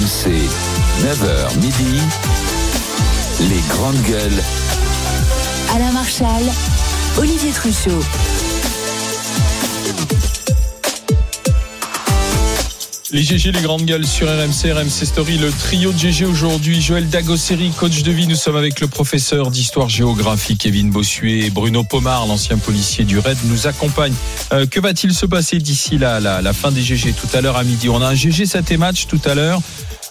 RMC, 9h midi, les grandes gueules. Alain Marchal, Olivier Truchot. Les GG, les grandes gueules sur RMC, RMC Story, le trio de GG aujourd'hui. Joël Dagosseri, coach de vie. Nous sommes avec le professeur d'histoire géographie, Kevin Bossuet et Bruno Pomar, l'ancien policier du RAID, nous accompagne. Euh, que va-t-il se passer d'ici la, la, la fin des GG tout à l'heure à midi? On a un GG 7 match tout à l'heure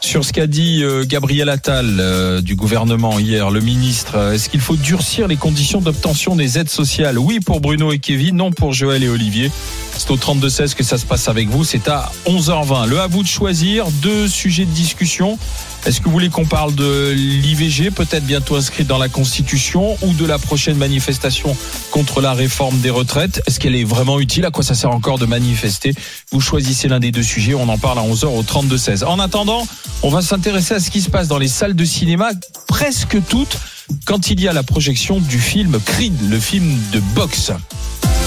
sur ce qu'a dit euh, Gabriel Attal euh, du gouvernement hier, le ministre. Euh, est-ce qu'il faut durcir les conditions d'obtention des aides sociales? Oui pour Bruno et Kevin, non pour Joël et Olivier. C'est au 32-16 que ça se passe avec vous. C'est à 11h20. Le à vous de choisir deux sujets de discussion. Est-ce que vous voulez qu'on parle de l'IVG, peut-être bientôt inscrite dans la Constitution, ou de la prochaine manifestation contre la réforme des retraites? Est-ce qu'elle est vraiment utile? À quoi ça sert encore de manifester? Vous choisissez l'un des deux sujets. On en parle à 11h au 32-16. En attendant, on va s'intéresser à ce qui se passe dans les salles de cinéma, presque toutes, quand il y a la projection du film Creed, le film de boxe.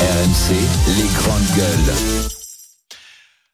RMC, les grandes gueules.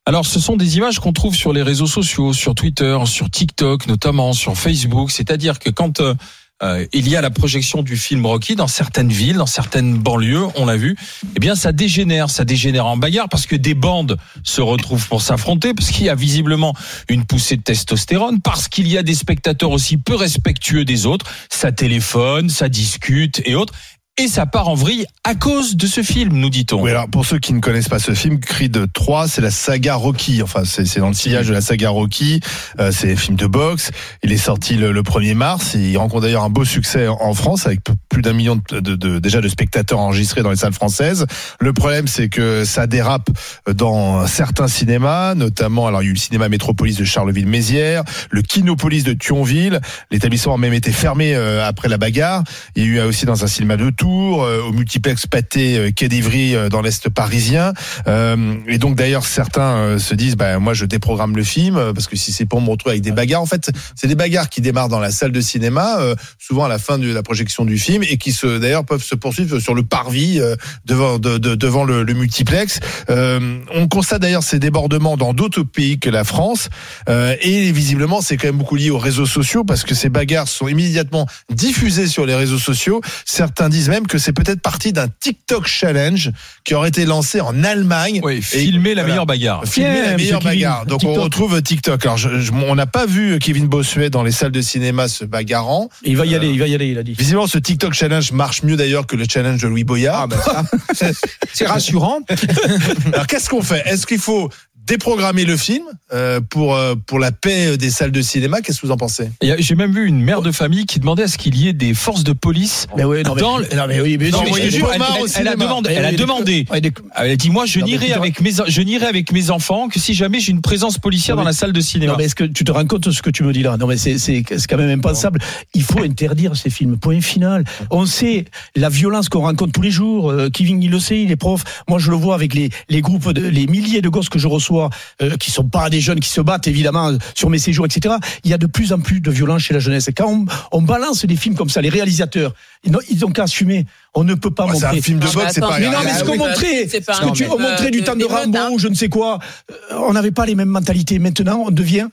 Alors, ce sont des images qu'on trouve sur les réseaux sociaux, sur Twitter, sur TikTok, notamment sur Facebook. C'est-à-dire que quand euh, euh, il y a la projection du film Rocky dans certaines villes, dans certaines banlieues, on l'a vu, eh bien, ça dégénère, ça dégénère en bagarre parce que des bandes se retrouvent pour s'affronter, parce qu'il y a visiblement une poussée de testostérone, parce qu'il y a des spectateurs aussi peu respectueux des autres. Ça téléphone, ça discute et autres et ça part en vrille à cause de ce film, nous dit-on. Oui, alors pour ceux qui ne connaissent pas ce film, Creed 3, c'est la saga Rocky. Enfin, c'est dans le sillage de la saga Rocky. Euh, c'est un film de boxe. Il est sorti le, le 1er mars. Il rencontre d'ailleurs un beau succès en France avec plus d'un million de, de, de, déjà de spectateurs enregistrés dans les salles françaises. Le problème, c'est que ça dérape dans certains cinémas, notamment, alors il y a eu le cinéma Métropolis de Charleville-Mézières, le Kinopolis de Thionville. L'établissement a même été fermé euh, après la bagarre. Il y a eu aussi dans un cinéma de Euh, au multiplex Pâté euh, Quai d'Ivry euh, dans l'est parisien. et donc d'ailleurs certains se disent, bah, moi je déprogramme le film parce que si c'est pour me retrouver avec des bagarres, en fait c'est des bagarres qui démarrent dans la salle de cinéma, souvent à la fin de la projection du film et qui se d'ailleurs peuvent se poursuivre sur le parvis devant de, de, devant le, le multiplex. on constate d'ailleurs ces débordements dans d'autres pays que la France et visiblement c'est quand même beaucoup lié aux réseaux sociaux parce que ces bagarres sont immédiatement diffusées sur les réseaux sociaux. Certains disent même que c'est peut-être parti d'un TikTok challenge qui aurait été lancé en Allemagne. Oui, filmer la voilà. meilleure bagarre. Filmer la meilleure Kevin, bagarre. Donc TikTok. on retrouve TikTok. Alors je- je- on n'a pas vu Kevin Bossuet dans les salles de cinéma se bagarrant. Il va y aller, il va y aller, il a dit. Visiblement ce TikTok challenge marche mieux d'ailleurs que le challenge de Louis Boyard. C'est rassurant. Alors qu'est-ce qu'on fait? Est-ce qu'il faut déprogrammer le film euh, pour euh, pour la paix des salles de cinéma Qu'est-ce que vous en pensez? J'ai même vu une mère de famille qui demandait à ce qu'il y ait des forces de police. Mais oui, non, mais, Dans le- non, mais oui, mais Non, mais elle, jure, elle- elle a demandé, elle a demandé. Elle a dit moi je n'irai avec mes je n'irai avec mes enfants que si jamais j'ai une présence policière dans la salle de cinéma. Non, mais est-ce que tu te rends compte de ce que tu me dis là? Non, mais c'est c'est c'est quand même impensable. Il faut interdire ces films. Point final. On sait la violence qu'on rencontre tous les jours. Euh, Kevin, il le sait, il est prof. Moi, je le vois avec les les groupes, de, les milliers de gosses que je reçois, euh, qui sont pas des jeunes qui se battent évidemment sur mes séjours, etc. Il y a de plus en plus de violence chez la jeunesse. Et quand on, on balance des films comme ça, les réalisateurs, ils n'ont ils ont qu'à assumer. On ne peut pas Oh, C'est montrer. un film de Non, mais boxe, c'est pas Mais non, mais Ah ce qu'on montrait, c'est pas ce que tu montrait du temps de Rambo hein. ou je ne sais quoi, on n'avait pas les mêmes mentalités. Maintenant, on devient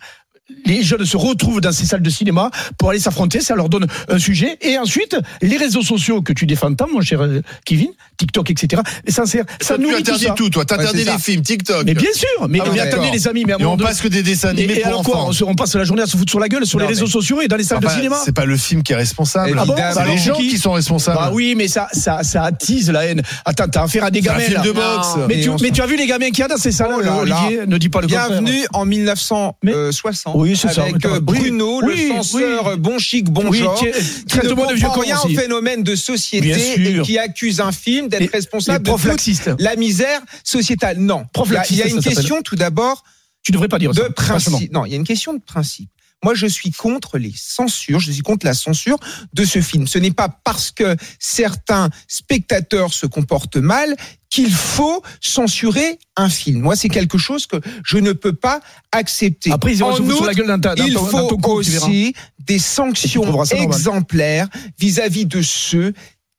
les jeunes se retrouvent dans ces salles de cinéma pour aller s'affronter, ça leur donne un sujet. Et ensuite, les réseaux sociaux que tu défends tant, mon cher euh, Kevin, TikTok, etc. Et ça sert, ça Toi, tu tout interdis ça. tout, toi. T'interdis Ouais, les ça. films, TikTok. Mais bien sûr, mais, Ah, mais attendez les amis, mais à un Et on donné- passe que des dessins animés et pour alors quoi on, se- on passe la journée à se foutre sur la gueule sur Non, les réseaux mais- sociaux et dans les salles Ah de bah, cinéma C'est pas le film qui est responsable. Ah bon c'est Bah les gens qui qui sont responsables. Bah oui, mais ça, ça, ça attise la haine. Attends, t'as affaire à des C'est un gamins. film là. de boxe. Mais tu, mais as vu les gamins qu'il y a dans ces salles Oh là Olivier Ne dis pas le contraire. Bienvenue en 1960 Oui, c'est ça. avec euh, Bruno, oui, le censeur oui. bon chic, bon Oui, genre, tiens, qui ne comprend rien au phénomène de société et qui accuse un film d'être responsable de toute la misère sociétale. Non, il y a, une question tout d'abord Tu devrais pas dire de ça. principe. Non, il y a une question de principe. Moi, je suis contre les censures, je suis contre la censure de ce film. Ce n'est pas parce que certains spectateurs se comportent mal qu'il faut censurer un film. Moi, c'est quelque chose que je ne peux pas accepter. Après, ils En sur la outre, gueule il faut aussi des sanctions exemplaires vis-à-vis de ceux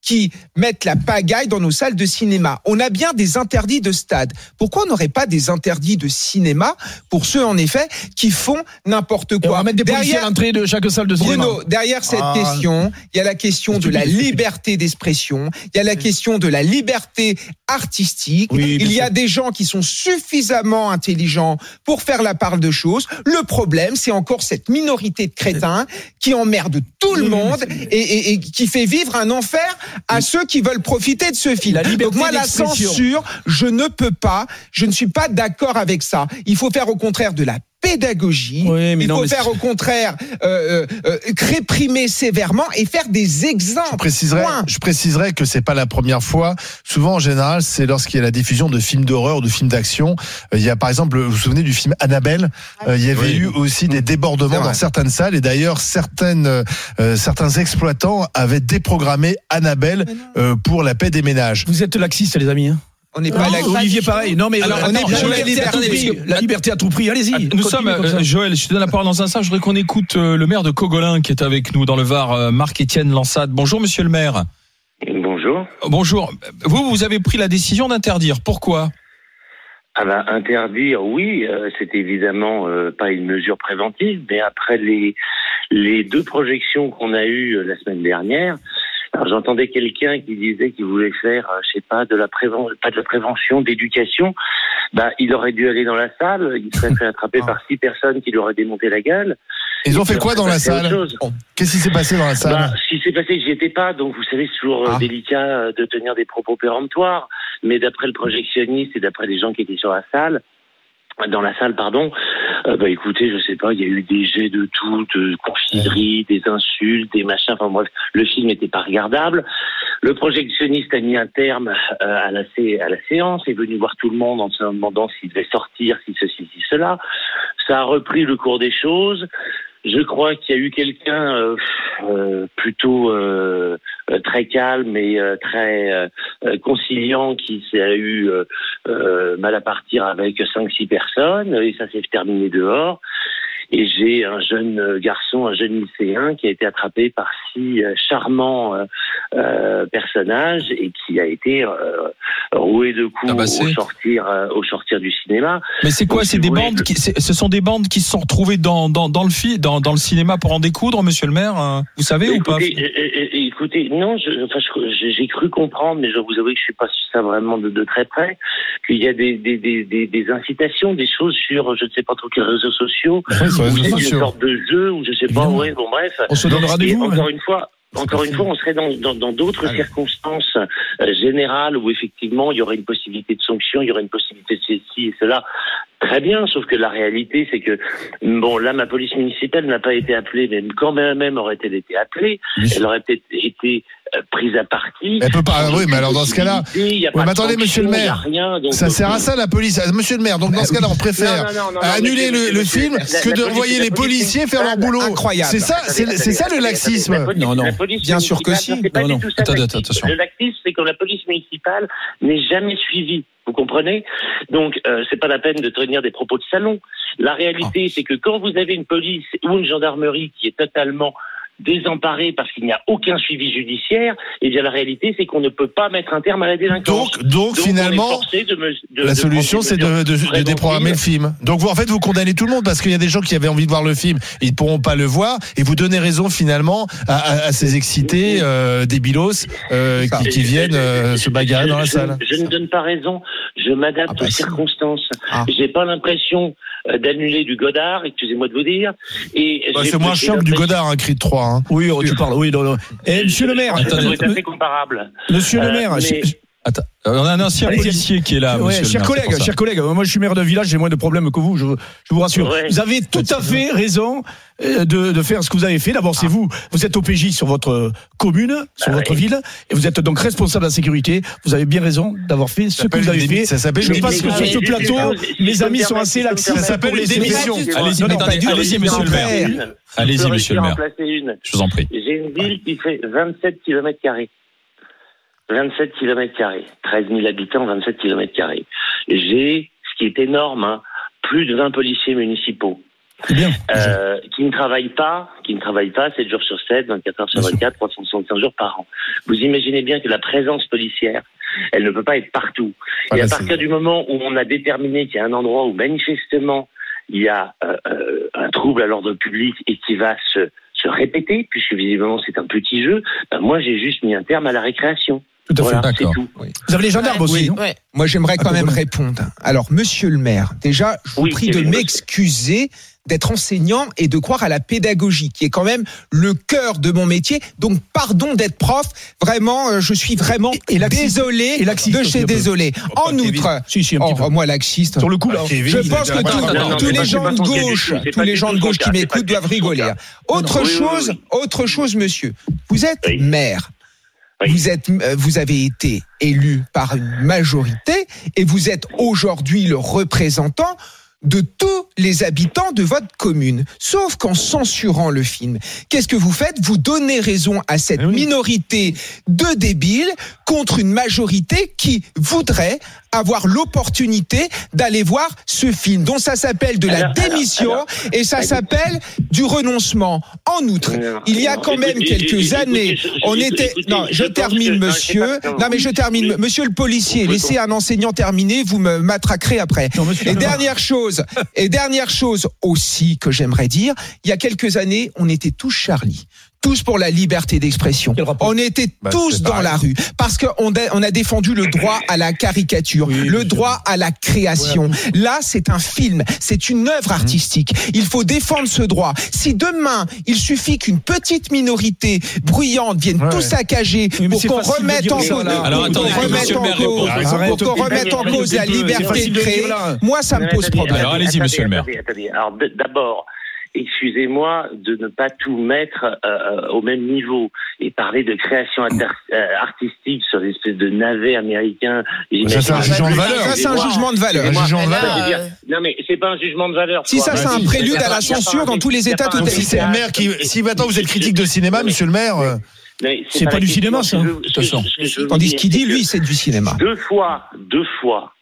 qui mettent la pagaille dans nos salles de cinéma. On a bien des interdits de stade. Pourquoi on n'aurait pas des interdits de cinéma pour ceux, en effet, qui font n'importe Et on quoi va mettre des policiers à Derrière, l'entrée de chaque salle de cinéma. Bruno, derrière cette Ah. question, il y a la question de la liberté d'expression, il y a la question de la liberté artistique. Oui, il y a des gens qui sont suffisamment intelligents pour faire la part de choses. Le problème, c'est encore cette minorité de crétins qui emmerde tout le monde mais et, et- et qui fait vivre un enfer à ceux qui veulent profiter de ce film. La liberté Donc moi, la censure, je ne peux pas, je ne suis pas d'accord avec ça. Il faut faire au contraire de la pédagogie. Oui, mais Il non, faut mais faire au contraire euh, euh, euh, réprimer sévèrement et faire des Je exemples. préciserai, Point. je préciserai que c'est pas la première fois. Souvent, en général, c'est lorsqu'il y a la diffusion de films d'horreur ou de films d'action. Euh, Il y a, par exemple, vous vous souvenez du film Annabelle? Euh, Il y avait Oui. eu aussi des C'est débordements dans certaines salles et d'ailleurs certaines, euh, certains exploitants avaient déprogrammé Annabelle euh, pour la paix des ménages. Vous êtes laxiste, les amis. Hein On n'est pas là. Olivier, pareil. Non, mais Alors, attends, on est pour la, liberté à tout liberté. prix. La liberté à tout prix. Allez-y. Nous continue sommes, euh, Joël, je te donne la parole dans un instant. Je voudrais qu'on écoute euh, le maire de Cogolin qui est avec nous dans le Var, euh, Marc-Étienne Lansade. Bonjour, monsieur le maire. Bonjour. Bonjour. Vous, vous avez pris la décision d'interdire. Pourquoi? Ah bah, interdire, oui, euh, c'est évidemment euh, pas une mesure préventive, mais après les les deux projections qu'on a eues euh, la semaine dernière, alors j'entendais quelqu'un qui disait qu'il voulait faire, euh, je sais pas, de la préven pas de la prévention, d'éducation. Bah, il aurait dû aller dans la salle, il serait fait attraper par six personnes qui lui auraient démonté la gueule. Ils ont fait quoi dans la salle. Qu'est-ce qui s'est passé dans la salle Bah, ce qui s'est passé, j'y étais pas, donc vous savez, c'est toujours euh, Ah. délicat euh, de tenir des propos péremptoires. Mais d'après le projectionniste et d'après les gens qui étaient sur la salle, dans la salle, pardon, euh, bah écoutez, je sais pas, il y a eu des jets de tout, de confiserie, des insultes, des machins. Enfin bref, le film n'était pas regardable. Le projectionniste a mis un terme euh, à, la, à la séance, est venu voir tout le monde en se demandant s'il devait sortir, si ceci, si cela. Ça a repris le cours des choses. Je crois qu'il y a eu quelqu'un euh, euh, plutôt euh, très calme et très conciliant qui s'est eu mal à partir avec cinq six personnes et ça s'est terminé dehors. Et j'ai un jeune euh, garçon, un jeune lycéen qui a été attrapé par six euh, charmants euh, euh, personnages et qui a été euh, roué de coups au sortir, euh, au sortir du cinéma. Mais c'est quoi? C'est des voulez, bandes qui, ce sont des bandes qui se sont retrouvées dans, dans, dans le fi, dans, dans le cinéma pour en découdre, monsieur le maire. hein? Vous savez ou pas? Écoutez, non, enfin, j'ai cru comprendre, mais je vous avoue que je suis pas sur ça vraiment de, de très près, qu'il y a des, des, des, des, des incitations, des choses sur, je ne sais pas trop quels réseaux sociaux, sur les une sorte de jeu, ou je sais pas, ouais, bon bref. On se donne rendez-vous. encore hein. une fois, encore une fois, on serait dans dans dans d'autres circonstances euh, générales où effectivement il y aurait une possibilité de sanction, il y aurait une possibilité de ceci et cela. Très bien, sauf que la réalité, c'est que bon, là, ma police municipale n'a pas été appelée, mais quand même, aurait-elle été appelée, elle aurait peut-être été prise à partie. Elle peut pas. Oui, mais alors dans ce cas-là, mais de attendez, monsieur le maire. rien, donc, ça euh, sert à ça la police. Ah, Monsieur le maire, donc dans ce cas-là, on préfère non, non, non, non, annuler monsieur, le, monsieur, le monsieur, film la- que de les policiers faire leur boulot. incroyable. C'est ça, c'est ça le laxisme. Non, non. Bien sûr que si. Non, non. tout ça, Attendez, le laxisme. attention. Le laxisme, c'est quand la police municipale n'est jamais suivie. Vous comprenez? Donc, euh, c'est pas la peine de tenir des propos de salon. La réalité, c'est que quand vous avez une police ou une gendarmerie qui est totalement désemparée parce qu'il n'y a aucun suivi judiciaire, eh bien la réalité, c'est qu'on ne peut pas mettre un terme à la délinquance. Donc, donc, finalement, de me- de- la de solution, c'est de, déprogrammer le film. Donc, vous, en fait, vous condamnez tout le monde parce qu'il y a des gens qui avaient envie de voir le film, ils ne pourront pas le voir, et vous donnez raison finalement à, à- à ces excités euh, débilos euh, qui, qui viennent euh, se bagarrer dans la Je- salle. Je, ne donne pas raison. Je m'adapte Ah bah aux si. circonstances. Ah. J'ai pas l'impression d'annuler du Godard, excusez-moi de vous dire. Et Bah, c'est moins cher que du Godard, un cri de 3. Hein. Oui, oh, tu parles. Oui, non, non. Eh, monsieur le maire. Ça doit euh, assez comparable. Monsieur le Euh, maire. mais- Attends, on a un ancien Allez-y. policier qui est là, Ouais, monsieur le maire, collègues, pour ça. chers collègues, moi je suis maire de village, j'ai moins de problèmes que vous, je, je vous rassure. Ouais. Vous avez tout à fait raison euh, de, de faire ce que vous avez fait. D'abord, c'est vous, vous êtes OPJ sur votre commune, sur Ah votre ville, et vous êtes donc responsable de la sécurité. Vous avez bien raison d'avoir fait ce que vous avez fait. ça s'appelle Je pense que sur ce plateau, mes amis sont assez laxistes Ça s'appelle les démission. aider. Allez-y, monsieur le maire. Allez-y, monsieur le maire. Je vous en prie. J'ai une ville qui fait 27 km carrés. 27 km carrés. 13 000 habitants, 27 km. J'ai, ce qui est énorme, hein, plus de 20 policiers municipaux. Bien. euh, qui ne travaillent pas, qui ne travaillent pas 7 jours sur 7, 24 heures sur Bien sûr. 24, 365 jours par an. Vous imaginez bien que la présence policière, elle ne peut pas être partout. Ah, et à partir du moment où on a déterminé qu'il y a un endroit où manifestement il y a euh, euh, un trouble à l'ordre public et qui va se, se répéter, puisque visiblement c'est un petit jeu, ben moi j'ai juste mis un terme à la récréation. Tout à fait. Voilà, d'accord. Vous avez les gendarmes aussi, Oui, ouais. Moi, j'aimerais quand Ah, même bon. répondre. Alors, monsieur le maire, déjà, je vous Oui, prie de m'excuser d'être enseignant et de croire à la pédagogie, qui est quand même le cœur de mon métier. Donc, pardon d'être prof. Vraiment, euh, je suis vraiment Et laxiste. désolé Et laxiste de chez désolé. En Kevin. outre, Si, si, oh, moi, laxiste. Sur le coup, là. Kevin, Je pense que tous- non, non, non, tous c'est les gens de gauche, tous les gens de gauche qui m'écoutent doivent rigoler. Autre chose, autre chose, monsieur. Vous êtes maire. Oui. Vous êtes, euh, vous avez été élu par une majorité et vous êtes aujourd'hui le représentant de tous les habitants de votre commune. Sauf qu'en censurant le film, qu'est-ce que vous faites? Vous donnez raison à cette Eh oui. minorité de débiles contre une majorité qui voudrait avoir l'opportunité d'aller voir ce film, dont ça s'appelle de la Alors, démission alors. et ça s'appelle du renoncement. En outre, il y a quand même écoutez, quelques écoutez, années, on était. Non, je termine, que- monsieur. Non, non. mais je termine, Oui. monsieur le policier. Laissez un enseignant terminer, vous me matraquerez après. Non. Et dernière chose, et dernière chose aussi que j'aimerais dire, il y a quelques années, on était tous Charlie. Tous pour la liberté d'expression. On était Bah, tous dans pareil. la rue parce qu'on a, on a défendu le droit à la caricature, Oui, le sûr. droit à la création. Là, c'est un film, c'est une œuvre artistique. Il faut défendre ce droit. Si demain, il suffit qu'une petite minorité bruyante vienne Ouais. tout saccager Oui, pour qu'on remette en cause. Alors, pour attendez, qu'on remette en cause, réponde. Arrête. pour qu'on remette en cause la liberté de créer. Moi, ça me pose problème. Alors, allez-y, monsieur le maire. Alors, d'abord, excusez-moi de ne pas tout mettre euh, au même niveau et parler de création euh, artistique sur l'espèce de navet américain. Ça, c'est un jugement de valeur. Ça, c'est un jugement de valeur. Non, mais c'est pas un jugement de valeur. Si quoi. ça, c'est un prélude à la pas- pas censure dans tous les États pas un Donc si c'est le maire qui, si maintenant vous êtes critique de cinéma, monsieur le maire, euh, C'est pas la du cinéma, ça. veux Tandis qu'il dit, lui, c'est du cinéma. Deux fois, deux fois.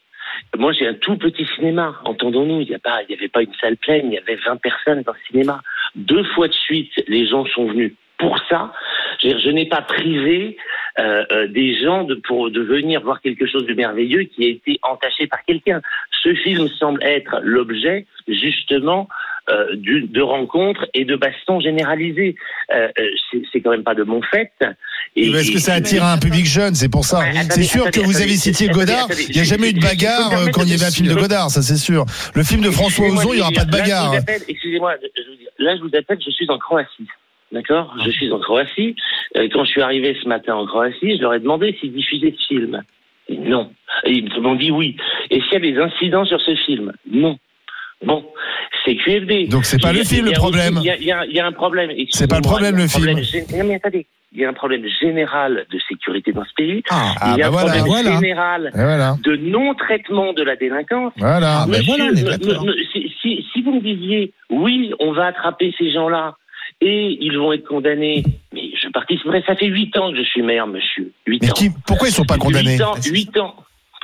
Moi, j'ai un tout petit cinéma. Entendons-nous, il n'y avait pas une salle pleine, il y avait 20 personnes dans le cinéma. Deux fois de suite, les gens sont venus pour ça. Je n'ai pas privé euh, euh, des gens de, pour de venir voir quelque chose de merveilleux qui a été entaché par quelqu'un. Ce film semble être l'objet justement euh, du- de rencontres et de bastons généralisés. Euh, euh, c'est- quand même pas de mon fait. Et- est-ce que ça attire un public jeune C'est pour ça. Ouais, C'est sûr que attendez, vous avez cité Godard. attendez, Il n'y a jamais eu de bagarre quand il y de- avait un film de Godard, ça c'est sûr. Le film de François Ozon, il n'y aura pas de bagarre. Excusez-moi, là je vous appelle, je suis en Croatie. D'accord? Je suis en Croatie. Euh, Quand je suis arrivé ce matin en Croatie, je leur ai demandé s'ils diffusaient ce film. Non. Et ils m'ont dit oui. Et s'il y a des incidents sur ce film? Non. Bon, c'est QFD. Donc c'est pas le film le problème. Il y a- y, y un problème. C'est pas le problème, le problème film. gé- Non mais attendez, il y a un problème général de sécurité dans ce pays. Ah, Ah il y a bah un voilà. problème Voilà. général voilà. de non-traitement de la délinquance. Voilà. Ah, ben si, si- si vous me disiez, oui, on va attraper ces gens-là et ils vont être condamnés, mais je participerai, ça fait huit ans que je suis maire, monsieur. Huit Mais ans. qui, pourquoi ils sont pas condamnés Huit ans, huit ans.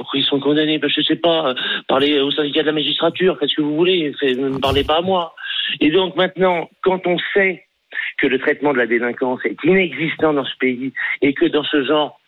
Pourquoi ils sont condamnés? Ben, Je sais pas. euh, Parlez au syndicat de la magistrature, faites ce que vous voulez. Ne me parlez pas à moi. Et donc maintenant, quand on sait que le traitement de la délinquance est inexistant dans ce pays et que dans ce genre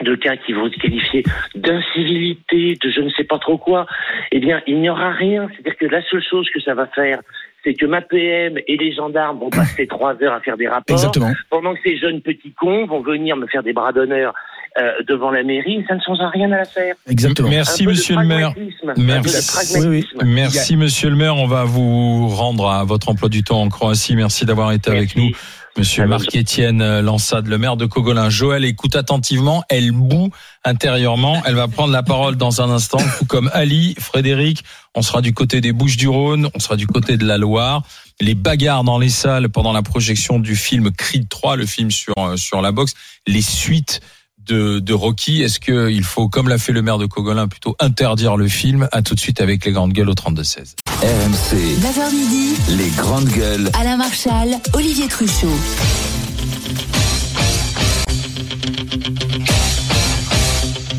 de cas qui vont se qualifier d'incivilité, de je ne sais pas trop quoi, eh bien, il n'y aura rien. C'est-à-dire que la seule chose que ça va faire, c'est que ma PM et les gendarmes vont passer trois heures à faire des rapports, Exactement. pendant que ces jeunes petits cons vont venir me faire des bras d'honneur euh, devant la mairie. Ça ne changera rien à l'affaire. Exactement. Merci monsieur le maire. Merci. pragmatisme. Merci monsieur le maire. On va vous rendre à votre emploi du temps en Croatie. Merci d'avoir été avec nous. Monsieur Marc-Étienne Lansade, le maire de Cogolin. Joël écoute attentivement, elle boue intérieurement, elle va prendre la parole dans un instant, tout comme Ali, Frédéric, on sera du côté des Bouches du Rhône, on sera du côté de la Loire. Les bagarres dans les salles pendant la projection du film Creed 3, le film sur, euh, sur la boxe, les suites de, de Rocky, est-ce qu'il faut, comme l'a fait le maire de Cogolin, plutôt interdire le film? À tout de suite avec les grandes gueules au 32-16. RMC, 9h midi, les grandes gueules. Alain Marchal, Olivier Truchot.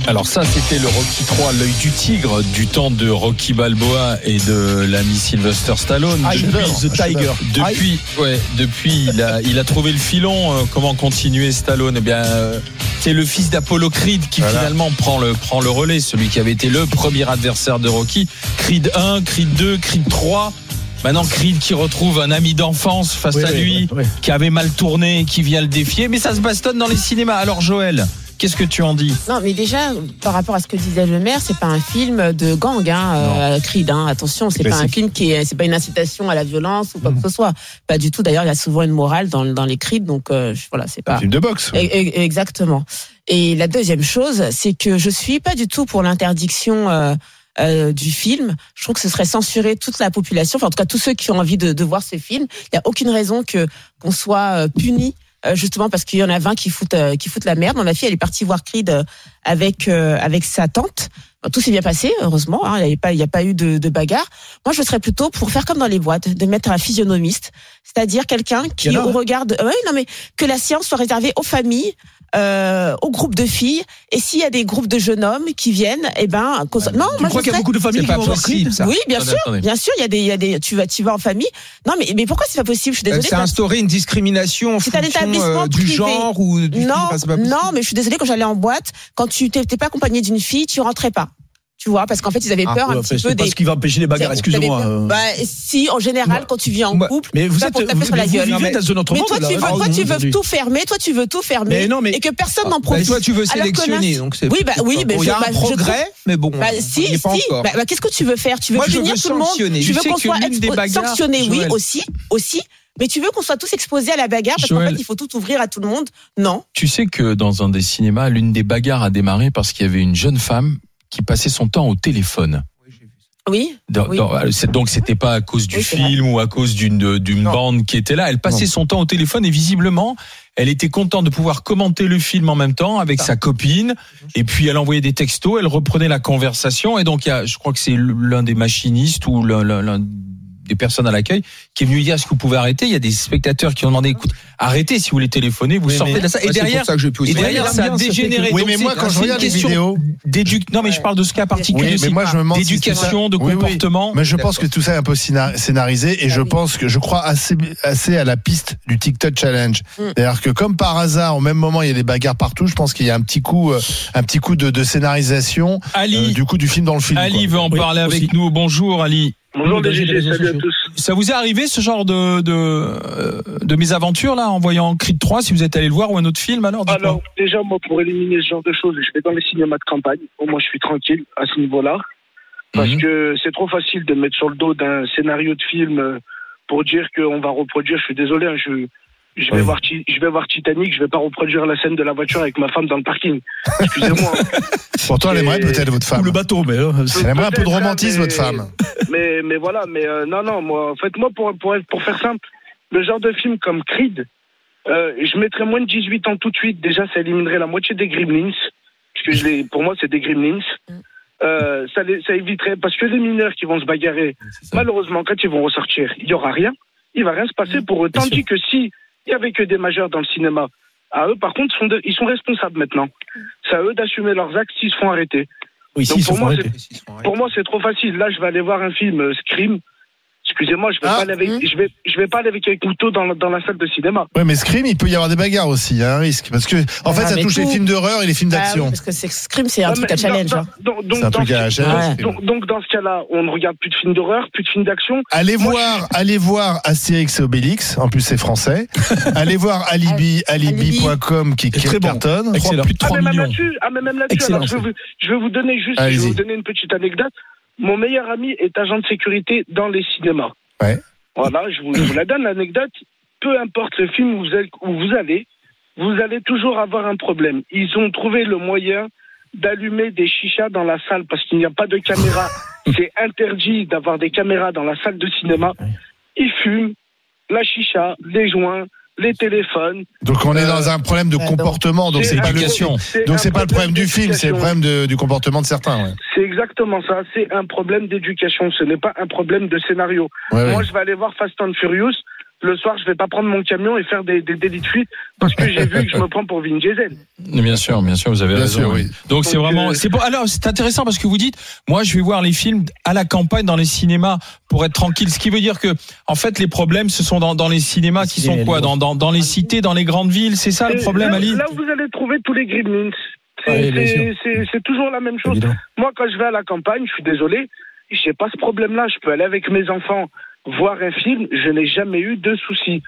Alors ça, c'était le Rocky 3, l'œil du tigre, du temps de Rocky Balboa et de l'ami Sylvester Stallone. I Depuis- Love the Tiger. Depuis, ouais, depuis, il a, il a trouvé le filon. euh, comment continuer Stallone? Eh bien, euh, c'est le fils d'Apollo Creed qui Voilà. finalement prend le, prend le relais, celui qui avait été le premier adversaire de Rocky. Creed 1, Creed 2, Creed 3. Maintenant, Creed qui retrouve un ami d'enfance face Oui, à oui, lui, oui. qui avait mal tourné, qui vient le défier. Mais ça se bastonne dans les cinémas. Alors, Joël, qu'est-ce que tu en dis? Non, mais déjà, par rapport à ce que disait le maire, c'est pas un film de gang, hein, euh, Creed. Hein, attention, c'est pas un film qui est, c'est pas une incitation à la violence ou quoi que ce soit. Pas du tout. D'ailleurs, il y a souvent une morale dans, dans les Creed, donc euh, voilà, c'est Un pas. film de boxe. E- e- Exactement. Et la deuxième chose, c'est que je suis pas du tout pour l'interdiction euh, euh, du film. Je trouve que ce serait censurer toute la population, enfin en tout cas tous ceux qui ont envie de, de voir ce film. Il n'y a aucune raison que qu'on soit euh, puni. Euh, Justement parce qu'il y en a 20 qui foutent euh, qui foutent la merde. Ma fille, elle est partie voir Creed euh, avec euh, avec sa tante. Tout s'est bien passé, heureusement. hein, il n'y a pas il y a pas eu de, de bagarre. Moi, je serais plutôt pour faire comme dans les boîtes, de mettre un physionomiste, c'est-à-dire quelqu'un qui, au regard de, ouais, non mais que la séance soit réservée aux familles, euh, aux groupes de filles, et s'il y a des groupes de jeunes hommes qui viennent, eh ben, qu'on- non, Tu moi crois je qu'il y a beaucoup de familles C'est qui pas vont possible, ça. oui, bien Attendez, sûr, attendez. bien sûr, il y a des, il y a des, tu vas, tu vas en famille. Non, mais, mais pourquoi c'est pas possible? Je suis Euh, désolée. C'est instaurer une discrimination en C'est un fonction établissement euh, du privé. genre ou du non, Enfin, possible. non, mais je suis désolée quand j'allais en boîte, quand tu t'es pas accompagné d'une fille, tu rentrais pas. Tu vois, parce qu'en fait, ils avaient Ah, peur Ouais, un petit peu C'est pas des. ce qui va empêcher les bagarres, excuse-moi. euh. Bah, si, en général, quand tu vis en couple, Mais vous êtes, pour taper vous, sur la vous gueule. vivez Non, mais- dans un autre Mais monde. toi, là, tu veux, toi, tu veux aujourd'hui. tout fermer, toi, tu veux tout fermer, Mais non, mais- et que personne n'en Bah, profite. toi, tu veux sélectionner, donc c'est. Oui, bah oui, mais Bon, il y a bah, un je progrès, mais bon, Bah, si, si. Bah, bah, qu'est-ce que tu veux faire? Tu veux Moi, je punir veux tout le monde? Tu veux qu'on soit l'une des expo- bagarres, sanctionné Oui, aussi, aussi. Mais tu veux qu'on soit tous exposés à la bagarre parce qu'en fait, il faut tout ouvrir à tout le monde? Non. Tu sais que dans un des cinémas, l'une des bagarres a démarré parce qu'il y avait une jeune femme qui passait son temps au téléphone. Oui. Dans- Oui. dans- c'est- donc c'était pas à cause du Oui, film ou à cause d'une d'une bande qui était là. Elle passait son temps au téléphone et visiblement, elle était contente de pouvoir commenter le film en même temps avec sa copine. Et puis elle envoyait des textos, elle reprenait la conversation. Et donc il y a, je crois que c'est l'un des machinistes ou l'un des personnes à l'accueil qui est venu dire est-ce que vous pouvez arrêter? Il y a des spectateurs qui ont demandé écoute, arrêtez si vous voulez téléphoner, vous Oui, sortez mais- de ça. Et Ouais, c'est pour derrière, ça que je peux et derrière, ça a dégénéré. Oui, mais moi, quand je regarde les question vidéos, non, mais je parle de ce cas particulier. Oui, mais c'est moi, je me demande si d'éducation, de comportement. Mais je pense que tout ça est un peu scénar- scénarisé et Ah je oui. pense que je crois assez, assez à la piste du TikTok challenge. Mm. C'est-à-dire que comme par hasard, au même moment, il y a des bagarres partout. Je pense qu'il y a un petit coup, euh, un petit coup de, de scénarisation Ali, euh, du coup du film dans le film. Ali quoi. veut en Oui, parler avec aussi. nous. Bonjour Ali. Bonjour GG, réseaux salut à tous. Ça vous est arrivé ce genre de de, euh, de mésaventures là en voyant Creed 3 si vous êtes allé le voir ou un autre film alors. Alors, déjà, moi, pour éliminer ce genre de choses, je vais dans les cinémas de campagne. Au moins, je suis tranquille à ce niveau-là. Parce Mhm. que c'est trop facile de mettre sur le dos d'un scénario de film euh, pour dire qu'on va reproduire. Je suis désolé, hein, je, je, vais Oui. voir, je vais voir Titanic, je vais pas reproduire la scène de la voiture avec ma femme dans le parking. Excusez-moi. Pourtant, elle aimerait peut-être votre Ou femme. le bateau, mais. euh, Elle aimerait un peu de Peut-être, romantisme, mais- votre femme. mais, mais voilà, mais euh, non, non, moi, en fait, moi, pour, pour, pour faire simple, le genre de film comme Creed, euh, je mettrais moins de 18 ans tout de suite. Déjà, ça éliminerait la moitié des Gremlins. Parce que je les, pour moi, c'est des Gremlins. Euh, ça, les- ça éviterait, parce que les mineurs qui vont se bagarrer, malheureusement, quand ils vont ressortir, il y aura rien. Il va rien se passer pour eux. Tandis que si il y avait que des majeurs dans le cinéma, à eux, par contre, sont de- ils sont responsables maintenant. C'est à eux d'assumer leurs actes s'ils se font arrêter. Oui, Donc, pour moi, arrêter. Pour moi, c'est trop facile. Là, je vais aller voir un film euh, Scream. Excusez-moi, je vais Ah. pas aller avec, je vais, je vais pas aller avec un couteau dans, la- dans la salle de cinéma. Ouais, mais Scream, il peut y avoir des bagarres aussi. Il y a un risque parce que en fait, Ah, ça mais touche les films d'horreur et les films Bah oui, d'action. parce que c'est Scream, c'est un Ouais, truc à challenge. dans- hein. donc, C'est un dans truc ce- à. Ouais. Scream. donc, donc, dans ce cas-là, on ne regarde plus de films d'horreur, plus de films d'action. Allez Moi, voir, allez voir Astérix et Obélix. En plus, c'est français. allez voir Alibi, alibi.com qui, qui Très bon. cartonne. Excellent. Plus de Ah, 3 mais même millions. là-dessus, ah, mais même là-dessus. Je, vais vous, je donner juste, je vais vous donner une petite anecdote. Mon meilleur ami est agent de sécurité dans les cinémas. Ouais. Voilà, je vous, je vous la donne l'anecdote. Peu importe le film où vous, êtes- où vous allez, vous allez toujours avoir un problème. Ils ont trouvé le moyen d'allumer des chichas dans la salle parce qu'il n'y a pas de caméra. C'est interdit d'avoir des caméras dans la salle de cinéma. Ils fument la chicha, les joints, les téléphones. Donc on est Euh, dans un problème de comportement. Donc c'est pas le donc c'est pas le problème du film, c'est le problème de- du comportement de certains. Ouais. C'est exactement ça. C'est un problème d'éducation. Ce n'est pas un problème de scénario. Ouais, ouais. Moi, je vais aller voir Fast and Furious le soir, je vais pas prendre mon camion et faire des, des délits de fuite parce que j'ai vu que je me prends pour Vin Diesel. Bien sûr, bien sûr, vous avez Bien raison. sûr, oui. oui. Donc c'est vraiment, euh, c'est. Alors c'est intéressant parce que vous dites, moi je vais voir les films à la campagne dans les cinémas pour être tranquille. Ce qui veut dire que, en fait, les problèmes ce sont dans, dans les cinémas qui sont quoi? Dans, dans, dans les cités, dans les grandes villes. C'est ça le problème, là, Ali? là où vous allez trouver tous les gremlins. C'est toujours la même chose. Évidemment. Moi, quand je vais à la campagne, je suis désolé, j'ai pas ce problème-là. Je peux aller avec mes enfants voir un film, je n'ai jamais eu de soucis.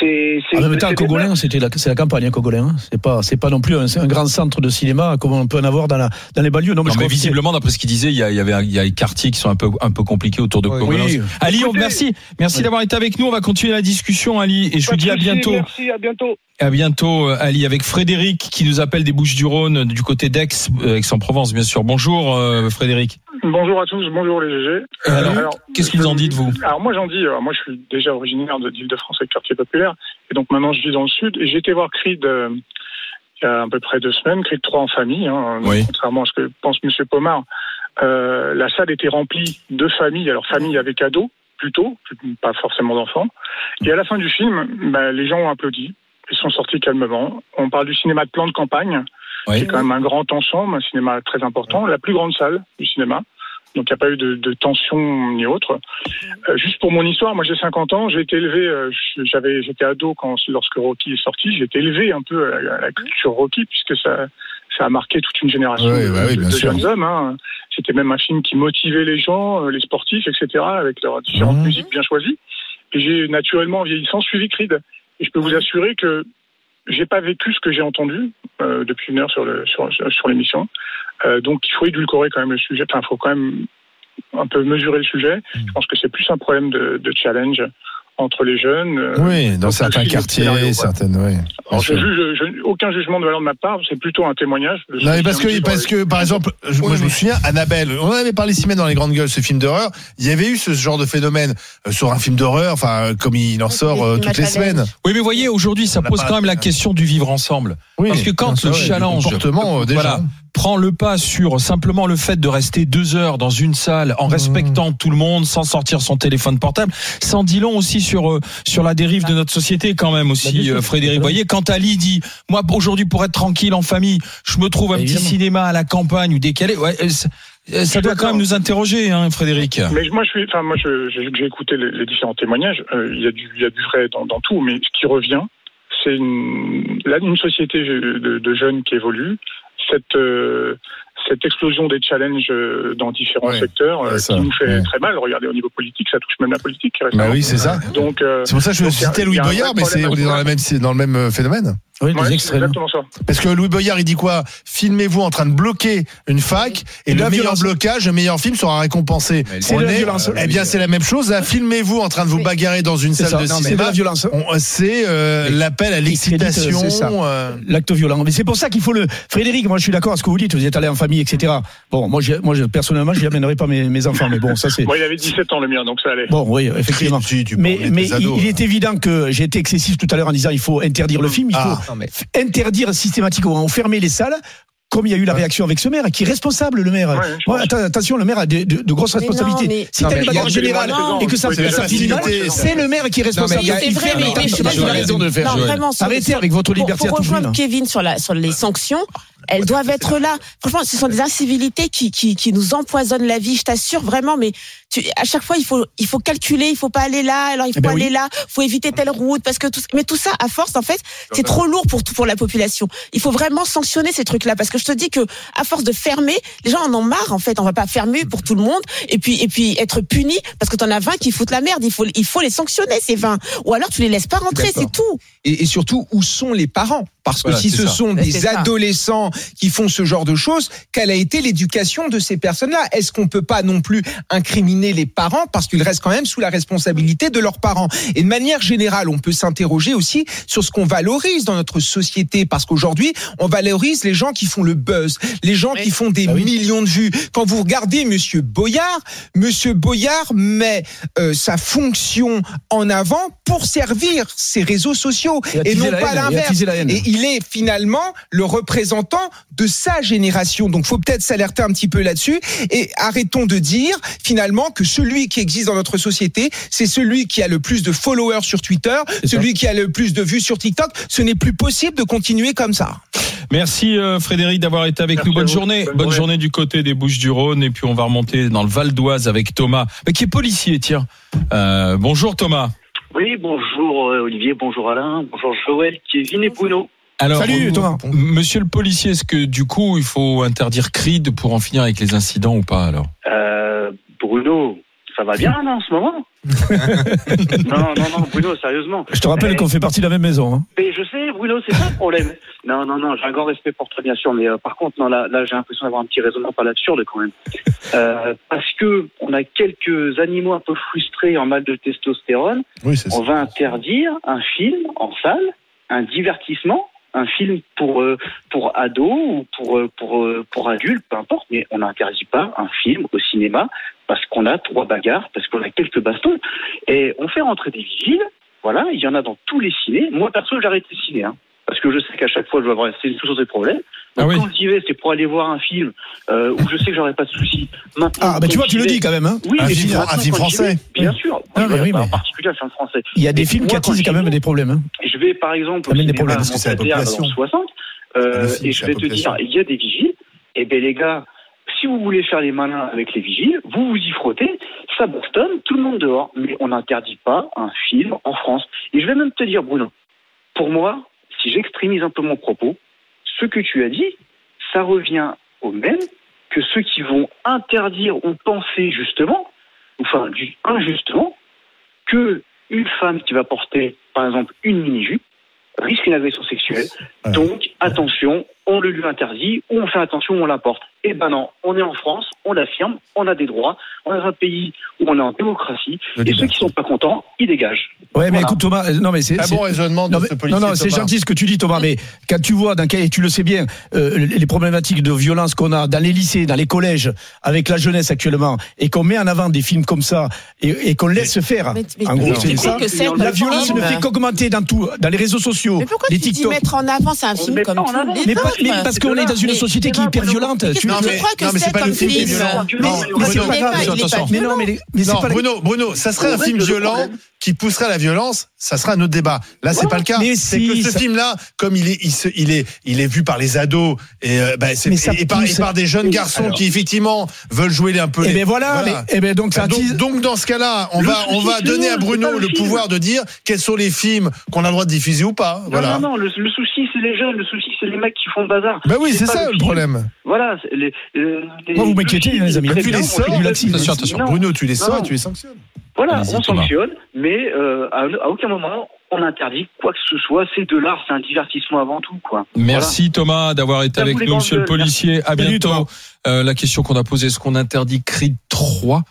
C'est c'est En même temps, Cogolin, c'était la, c'est la campagne, hein, Cogolin. hein. C'est pas, c'est pas non plus un, c'est un grand centre de cinéma comme on peut en avoir dans, la, dans les banlieues. Non, mais Non, je mais crois que c'est- visiblement, d'après ce qu'il disait, il y, a, il y avait, il y a des quartiers qui sont un peu, un peu compliqués autour de Oui. Cogolin. Oui. Ali, on- Écoutez- merci, merci d'avoir été avec nous. On va continuer la discussion, Ali, et je Pas vous de dis à bientôt. Merci, à bientôt. À bientôt, euh, Ali, avec Frédéric qui nous appelle des Bouches-du-Rhône, du côté d'Aix, euh, Aix-en-Provence, bien sûr. Bonjour, euh, Frédéric. Bonjour à tous, bonjour les GG. Alors, qu'est-ce qu'ils en disent, vous Alors moi j'en dis, euh, moi je suis déjà originaire de d'Île-de-France avec quartier populaire, et donc maintenant je vis dans le sud, et j'ai été voir Creed euh, il y a à peu près deux semaines, Creed 3 en famille, hein, Oui. contrairement à ce que pense Monsieur Pomard. Euh, la salle était remplie de familles, alors famille avec ados, plutôt, pas forcément d'enfants. Et à la fin du film, bah, les gens ont applaudi, ils sont sortis calmement. On parle du cinéma de plan de campagne, Oui. c'est quand même un grand ensemble, un cinéma très important, la plus grande salle du cinéma. Donc il n'y a pas eu de, de tension ni autre. Euh, juste pour mon histoire, moi j'ai 50 ans, j'ai été élevé, euh, j'avais, j'étais ado quand lorsque Rocky est sorti, j'ai été élevé un peu à la, à la culture Rocky puisque ça, ça a marqué toute une génération de, bah oui, de- bien de sûr. jeunes hommes. hein. C'était même un film qui motivait les gens, euh, les sportifs, etc. avec leurs différentes Mhm. musiques bien choisies. Et j'ai naturellement, en vieillissant, suivi Creed. Et je peux vous assurer que j'ai pas vécu ce que j'ai entendu euh, depuis une heure sur le sur, sur l'émission. Euh, donc il faut édulcorer quand même le sujet. Enfin, il faut quand même un peu mesurer le sujet. Je pense que c'est plus un problème de, de challenge entre les jeunes. euh, Oui, dans certains quartiers, scénario, certaines, oui. Alors, je juge, je- aucun jugement de valeur de ma part, c'est plutôt un témoignage. Non, mais parce que, parce que, par exemple, je- moi, Oui, je me souviens, Annabelle, on en avait parlé ici même dans les grandes gueules, ce film d'horreur. Il y avait eu ce genre de phénomène euh, sur un film d'horreur, enfin, comme il en sort euh, toutes les semaines. Oui, mais voyez, aujourd'hui, ça pose quand même la question du vivre ensemble. Oui, Parce que quand le challenge, comportement, euh, des voilà. Prend le pas sur simplement le fait de rester deux heures dans une salle en respectant tout le monde, sans sortir son téléphone portable, sans dit long aussi sur euh, sur la dérive de notre société quand même Bah, aussi, sûr. euh, Frédéric. Vous voyez, quand Ali dit, moi aujourd'hui pour être tranquille en famille, je me trouve un petit Évidemment. cinéma à la campagne ou décalé, ouais, euh, ça doit quand même nous interroger, hein, Frédéric. Mais moi, je suis, enfin, moi, j'ai écouté les, les différents témoignages. euh, Il y a du, y a du vrai dans, dans tout, mais ce qui revient, c'est une, une société de, de jeunes qui évolue. Cette, euh, cette explosion des challenges euh, dans différents Ouais, secteurs euh, ça, qui nous fait ouais. très mal. Regardez au niveau politique, ça touche même la politique. Bah oui, c'est ça. Donc, euh, C'est pour ça que je Donc, citais Louis Boyard, mais c'est, on est dans, la même, c'est dans le même phénomène. Oui, ouais, exactement ça. Parce que Louis Boyard, il dit quoi? Filmez-vous en train de bloquer une fac et, Et le meilleur violence. blocage, le meilleur film sera récompensé. C'est la est- violence. Eh bien, c'est la même chose. Là, filmez-vous en train de vous bagarrer dans une C'est salle ça. de Non, mais c'est de cinéma. la violence. On- C'est euh, l'appel à l'excitation. c'est ça. euh, L'acte violent. Mais c'est pour ça qu'il faut le. Frédéric, moi je suis d'accord avec ce que vous dites. Vous êtes allé en famille, etc. Bon, moi, moi je- personnellement, je n'y amènerai pas mes, mes enfants. Mais bon, ça c'est. Bon, il avait 17 ans le mien, donc ça allait. Bon, oui, effectivement. Si, tu Mais, mais ados, il, il hein. est évident que j'ai été excessif tout à l'heure en disant il faut interdire le film, il faut Ah. Non, mais- f- interdire systématiquement fermer les salles. Comme il y a eu la réaction avec ce maire, qui est responsable, le maire. Ouais, Ouais, attention, le maire a de, de- de grosses Mais non, responsabilités. mais- Si t'as une bagarre générale et que ça, facilité. c'est le maire qui est Non, mais responsable. il y a- C'est vrai, mais, mais je suis a raison de le faire, Arrêtez avec votre pour- liberté à Pour rejoindre. Kevin sur, la, sur les sanctions, elles doivent être là. Franchement, ce sont des incivilités qui, qui, qui nous empoisonnent la vie, je t'assure vraiment. Mais tu, à chaque fois, il faut, il faut calculer, il faut pas aller là, alors il faut Eh ben aller oui. là, faut éviter telle route parce que tout, mais tout ça, à force, en fait, c'est trop lourd pour tout- pour la population. Il faut vraiment sanctionner ces trucs-là parce que je te dis que à force de fermer, les gens en ont marre. En fait, on va pas fermer pour tout le monde et puis et puis être puni parce que t'en as 20 qui foutent la merde. Il faut il faut les sanctionner ces 20 ou alors tu les laisses pas rentrer, c'est tout. et, et surtout où sont les parents? Parce que Voilà, si ce ça. sont Ouais, des ça. adolescents qui font ce genre de choses, quelle a été l'éducation de ces personnes-là? Est-ce qu'on peut pas non plus incriminer les parents parce qu'ils restent quand même sous la responsabilité de leurs parents? Et de manière générale, on peut s'interroger aussi sur ce qu'on valorise dans notre société parce qu'aujourd'hui, on valorise les gens qui font le buzz, les gens Oui. qui font des Ah oui. millions de vues. Quand vous regardez Monsieur Boyard, Monsieur Boyard met euh, sa fonction en avant pour servir ses réseaux sociaux et non pas l'inverse. Et il est finalement le représentant de sa génération. Donc, faut peut-être s'alerter un petit peu là-dessus et arrêtons de dire finalement que celui qui existe dans notre société, c'est celui qui a le plus de followers sur Twitter, celui qui a le plus de vues sur TikTok. Ce n'est plus possible de continuer comme ça. Merci euh, Frédéric d'avoir été avec Merci nous. Bonne journée. Bonne Bonne journée. journée du côté des Bouches-du-Rhône et puis on va remonter dans le Val d'Oise avec Thomas, mais qui est policier, tiens. Euh, bonjour Thomas. Oui, bonjour euh, Olivier, bonjour Alain, bonjour Joël, Kevin et Bruno. Alors, Salut, euh, Thomas. Monsieur le policier, est-ce que du coup il faut interdire Creed pour en finir avec les incidents ou pas alors? Euh, Bruno, ça va bien là en ce moment? Non, non, non, Bruno, sérieusement. Je te rappelle Eh, qu'on fait partie de la même maison. hein. Mais je sais, Bruno, c'est ça le problème. Non, non, non, j'ai un grand respect pour toi, bien sûr, mais euh, par contre, non, là, là j'ai l'impression d'avoir un petit raisonnement pas l'absurde quand même. Euh, parce que on a quelques animaux un peu frustrés en mal de testostérone, Oui, c'est ça. on va interdire un film en salle, un divertissement, un film pour euh, pour ados ou pour euh, pour euh, pour adultes, peu importe, mais on n'interdit pas un film au cinéma parce qu'on a trois bagarres, parce qu'on a quelques bastons, et on fait rentrer des vigiles. Voilà, il y en a dans tous les cinés. Moi perso, j'arrête les cinés, hein, parce que je sais qu'à chaque fois, je vais avoir toujours des problèmes. Donc Ah oui. quand j'y vais, c'est pour aller voir un film euh, où je sais que j'aurai pas de soucis. Maintenant, Ah, bah tu vois, tu le dis quand même. Hein. Oui, Un mais film- un film français. vais, Bien sûr. Ah, mais oui, mais- En particulier, un film français. Il y a des films qui attisent quand même des problèmes. Hein. Je vais par exemple au cinéma problèmes, à parce que c'est la Montpellier dans population. 60 euh, et je vais te dire, il y a des vigiles. Et ben les gars, si vous voulez faire les malins avec les vigiles, vous vous y frottez, ça bastonne, tout le monde dehors. Mais on n'interdit pas un film en France. Et je vais même te dire, Bruno, pour moi, si j'extrémise un peu mon propos, ce que tu as dit, ça revient au même que ceux qui vont interdire ou penser justement, enfin injustement, que une femme qui va porter, par exemple, une mini-jupe risque une agression sexuelle. Donc, attention, on le lui interdit ou on fait attention, on l'importe. Eh ben non, on est en France, on l'affirme, on a des droits, on est dans un pays où on est en démocratie, Le et débat. ceux qui sont pas contents, ils dégagent. Ouais, mais Voilà. écoute Thomas, euh, non mais c'est Un bon raisonnement de non, ce policier. non, non, c'est gentil ce que tu dis, Thomas, mais quand tu vois, dans quel, et tu le sais bien, euh, les problématiques de violence qu'on a dans les lycées, dans les collèges, avec la jeunesse actuellement, et qu'on met en avant des films comme ça, et, et qu'on laisse faire. Mais- mais en gros, c'est ça. que La violence film. ne fait qu'augmenter dans tout, dans les réseaux sociaux, Mais pourquoi les tu dis TikTok. mettre en avant C'est un film comme pas Mais, parce qu'on est dans une société qui est hyper violente. Tu- crois que c'est c'est pas le comme film. Mais, Non, mais Bruno, Bruno, Bruno, ça serait un film violent qui pousserait à la violence, ça serait un autre débat. Là, c'est pas le cas. Mais C'est que ce film-là, comme il est, il, est, il est vu par les ados et, euh, bah, par, des jeunes garçons qui effectivement veulent jouer un peu. Et les- ben voilà, mais, et ben donc ça donc, dans ce cas-là, on va on va donner à Bruno le pouvoir de dire quels sont les films qu'on a le droit de diffuser ou pas. Non, Voilà. non, non, le, le souci, c'est les jeunes, le souci, c'est les mecs qui font le bazar. Bah oui, c'est ça le problème. Voilà. Les, euh, les- Moi, vous m'inquiétez, les amis. Tu les sors. Attention, attention. Bruno, tu les sors et tu les sanctionnes. Voilà, on Thomas. sanctionne, mais euh, à, à aucun moment on interdit quoi que ce soit. C'est de l'art, c'est un divertissement avant tout, quoi. Merci Thomas d'avoir été À avec nous, monsieur le gueules. policier. À Salut, bientôt. Euh, la question qu'on a posée, est-ce qu'on interdit Creed 3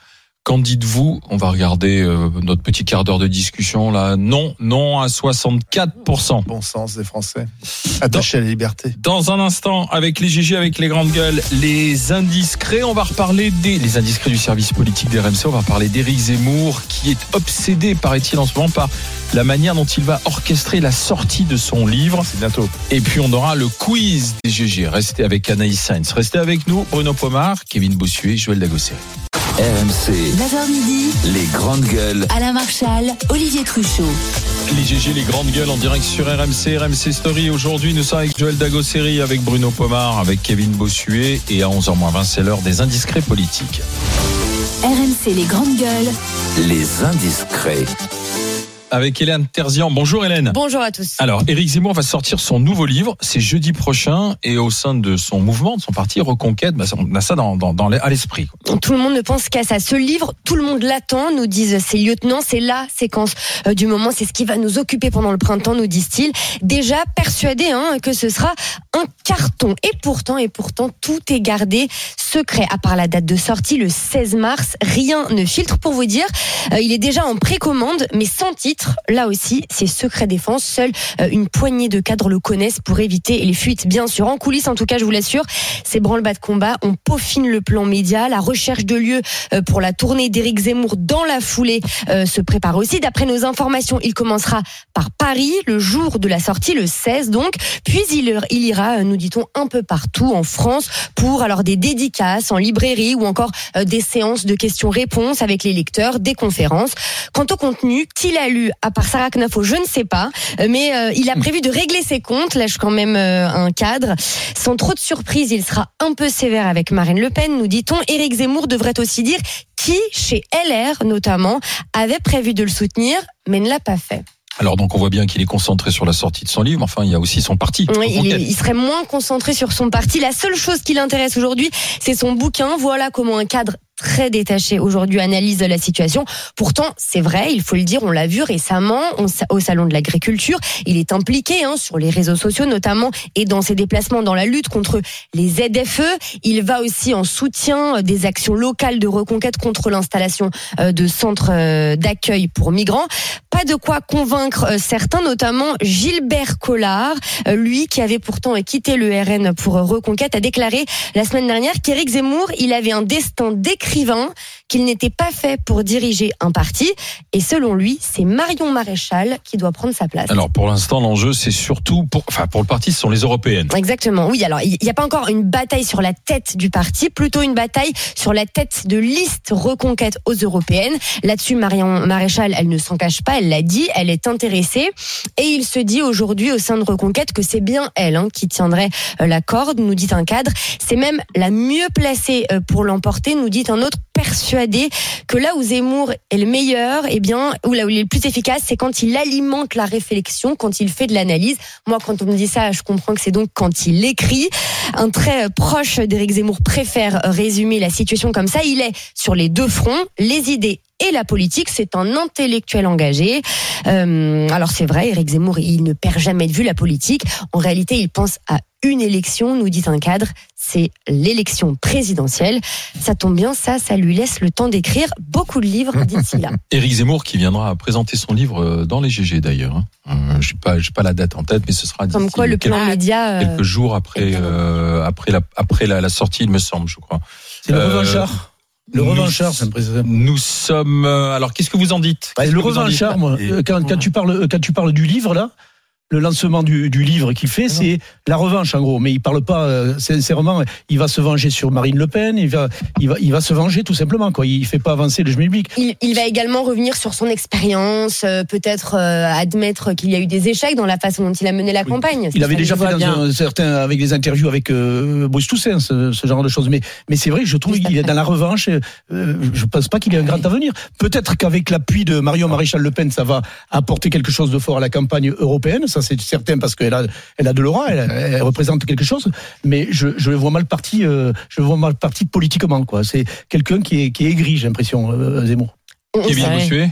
Qu'en dites-vous? On va regarder euh, notre petit quart d'heure de discussion là. Non, non à 64%. Bon sens des Français. Attachés à la liberté. Dans un instant, avec les GG, avec les grandes gueules, les indiscrets, on va reparler des les indiscrets du service politique des RMC. On va parler d'Éric Zemmour, qui est obsédé, paraît-il, en ce moment par la manière dont il va orchestrer la sortie de son livre. C'est bientôt. Et puis on aura le quiz des GG. Restez avec Anaïs Sainz. Restez avec nous, Bruno Pomar, Kevin Bossuet, Joël Dagossé. RMC, 9h midi, les grandes gueules. Alain Marchal, Olivier Truchot. Les GG, les grandes gueules en direct sur RMC, RMC Story. Aujourd'hui, nous sommes avec Joël Dagosseri, avec Bruno Pomar, avec Kevin Bossuet. Et à 11h20, c'est l'heure des indiscrets politiques. RMC les grandes gueules. Les indiscrets. Avec Hélène Terzian. Bonjour Hélène. Bonjour à tous. Alors, Éric Zemmour va sortir son nouveau livre, c'est jeudi prochain, et au sein de son mouvement, de son parti Reconquête, bah, on a ça dans, dans, dans, à l'esprit. Tout le monde ne pense qu'à ça. Ce livre, tout le monde l'attend, nous disent ces lieutenants. C'est la séquence euh, du moment. C'est ce qui va nous occuper pendant le printemps, nous disent-ils. Déjà persuadés hein, que ce sera un carton. Et pourtant, et pourtant, tout est gardé secret. À part la date de sortie, le 16 mars, rien ne filtre. Pour vous dire, euh, il est déjà en précommande, mais sans titre. Là aussi, c'est secret défense. Seule euh, une poignée de cadres le connaissent pour éviter les fuites, bien sûr. En coulisses, en tout cas, je vous l'assure, ces branle-bas de combat, on peaufine le plan média. La recherche de lieu euh, pour la tournée d'Éric Zemmour dans la foulée euh, se prépare aussi. D'après nos informations, il commencera par Paris le jour de la sortie, le 16 donc. Puis il, il ira, nous dit-on, un peu partout en France pour alors des dédicaces en librairie ou encore des séances de questions-réponses avec les lecteurs, des conférences. Quant au contenu qu'il a lu, à part Sarah Knafo, je ne sais pas, euh, mais euh, il a prévu de régler ses comptes. Lâche quand même euh, un cadre. Sans trop de surprise, il sera un peu sévère avec Marine Le Pen, nous dit-on. Éric Zemmour devrait aussi dire qui, chez LR notamment, avait prévu de le soutenir, mais ne l'a pas fait. Alors donc on voit bien qu'il est concentré sur la sortie de son livre. Enfin, il y a aussi son parti. Oui, il, Reconquête. est- il serait moins concentré sur son parti. La seule chose qui l'intéresse aujourd'hui, c'est son bouquin. Voilà comment un cadre très détaché aujourd'hui analyse la situation. Pourtant, c'est vrai, il faut le dire, on l'a vu récemment au salon de l'agriculture. Il est impliqué hein, sur les réseaux sociaux notamment et dans ses déplacements dans la lutte contre les ZFE. Il va aussi en soutien des actions locales de reconquête contre l'installation euh, de centres euh, d'accueil pour migrants. Pas de quoi convaincre euh, certains, notamment Gilbert Collard, euh, lui qui avait pourtant quitté le RN pour euh, Reconquête, a déclaré la semaine dernière qu'Éric Zemmour, il avait un destin qu'il n'était pas fait pour diriger un parti. Et selon lui, c'est Marion Maréchal qui doit prendre sa place. Alors pour l'instant, l'enjeu c'est surtout pour, enfin pour le parti, ce sont les européennes. Exactement, oui. Alors, il n'y a pas encore une bataille sur la tête du parti, plutôt une bataille sur la tête de liste reconquête aux européennes. Là-dessus, Marion Maréchal, elle ne s'en cache pas, elle l'a dit, elle est intéressée. Et il se dit aujourd'hui au sein de Reconquête que c'est bien elle hein, qui tiendrait euh, la corde, nous dit un cadre. C'est même la mieux placée euh, pour l'emporter, nous dit un autre persuadé que là où Zemmour est le meilleur, eh bien, ou là où il est le plus efficace, c'est quand il alimente la réflexion, quand il fait de l'analyse. Moi, quand on me dit ça, je comprends que c'est donc quand il écrit. Un très proche d'Éric Zemmour préfère résumer la situation comme ça. Il est sur les deux fronts, les idées et la politique. C'est un intellectuel engagé. Euh, alors c'est vrai, Éric Zemmour, il ne perd jamais de vue la politique. En réalité, il pense à une élection, nous dit un cadre, c'est l'élection présidentielle. Ça tombe bien, ça, ça lui laisse le temps d'écrire beaucoup de livres d'ici là. Éric Zemmour qui viendra présenter son livre euh, dans les GG d'ailleurs. hein. Euh, Je sais pas, j'ai pas la date en tête, mais ce sera Comme d'ici quoi, le quelques, plan média. euh, quelques jours après euh, après la après la, la sortie, il me semble, je crois. C'est le revanchard. Le revanchard, c'est président. Nous sommes. alors, qu'est-ce que vous en dites? Bah, le revanchard, moi, quand, quand tu parles, quand tu parles du livre là, le lancement du, du livre qu'il fait, c'est la revanche en gros. Mais il parle pas euh, sincèrement. Il va se venger sur Marine Le Pen. Il va, il va, il va se venger tout simplement. Quoi. Il fait pas avancer le public. Il, il va également revenir sur son expérience, euh, peut-être euh, admettre qu'il y a eu des échecs dans la façon dont il a mené la campagne. Il avait déjà fait dans un certain, avec des interviews avec euh, Bruce Toussaint, ce, ce genre de choses. Mais, mais c'est vrai que je trouve qu'il est dans la revanche. euh, je pense pas qu'il ait un grand avenir. Peut-être qu'avec l'appui de Marion Maréchal Le Pen, ça va apporter quelque chose de fort à la campagne européenne. Ça, c'est certain parce qu'elle a, elle a de l'aura, elle, elle représente quelque chose. Mais je, je le vois mal parti, euh, je le vois mal parti politiquement. Quoi. C'est quelqu'un qui est, qui est aigri, j'ai l'impression, euh, Zemmour. Kevin Bossuet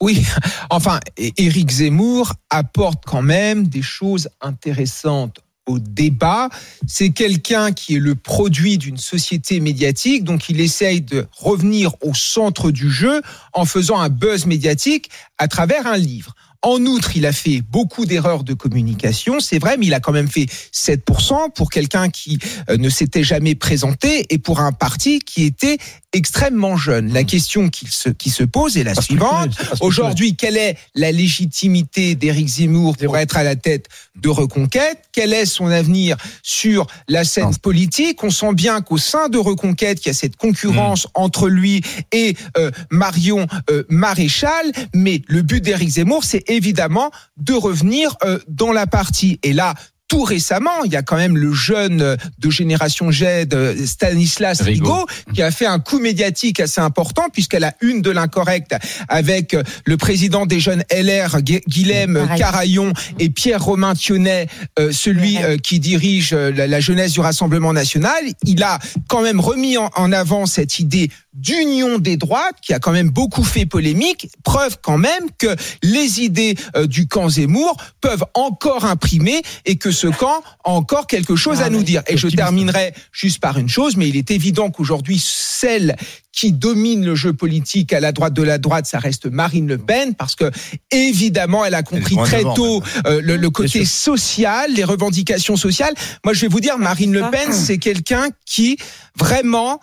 Oui, enfin, Éric Zemmour apporte quand même des choses intéressantes au débat. C'est quelqu'un qui est le produit d'une société médiatique, donc il essaye de revenir au centre du jeu en faisant un buzz médiatique à travers un livre. En outre, il a fait beaucoup d'erreurs de communication, c'est vrai, mais il a quand même fait 7% pour quelqu'un qui euh, ne s'était jamais présenté et pour un parti qui était extrêmement jeune. La question qui se, qui se pose est la suivante. Aujourd'hui, quelle est la légitimité d'Éric Zemmour pour être à la tête de Reconquête? Quel est son avenir sur la scène politique? On sent bien qu'au sein de Reconquête, il y a cette concurrence entre lui et euh, Marion euh, Maréchal. Mais le but d'Éric Zemmour, c'est évidemment de revenir euh, dans la partie. Et là, tout récemment, il y a quand même le jeune de génération Z, euh, Stanislas Rigaud. Qui a fait un coup médiatique assez important puisqu'elle a une de l'incorrect avec euh, le président des jeunes LR, Gu- Guilhem. Carayon et Pierre Romain Thionnet, euh, celui qui dirige la, jeunesse du Rassemblement national. Il a quand même remis en, avant cette idée d'union des droites qui a quand même beaucoup fait polémique. Preuve quand même que les idées du camp Zemmour peuvent encore imprimer et que ce camp a encore quelque chose à nous dire. Et je terminerai juste par une chose, mais il est évident qu'aujourd'hui, celle qui domine le jeu politique à la droite de la droite, ça reste Marine Le Pen, parce que évidemment, elle a compris très tôt euh, le, le côté social, les revendications sociales. Moi, je vais vous dire, Marine Le Pen, c'est quelqu'un qui vraiment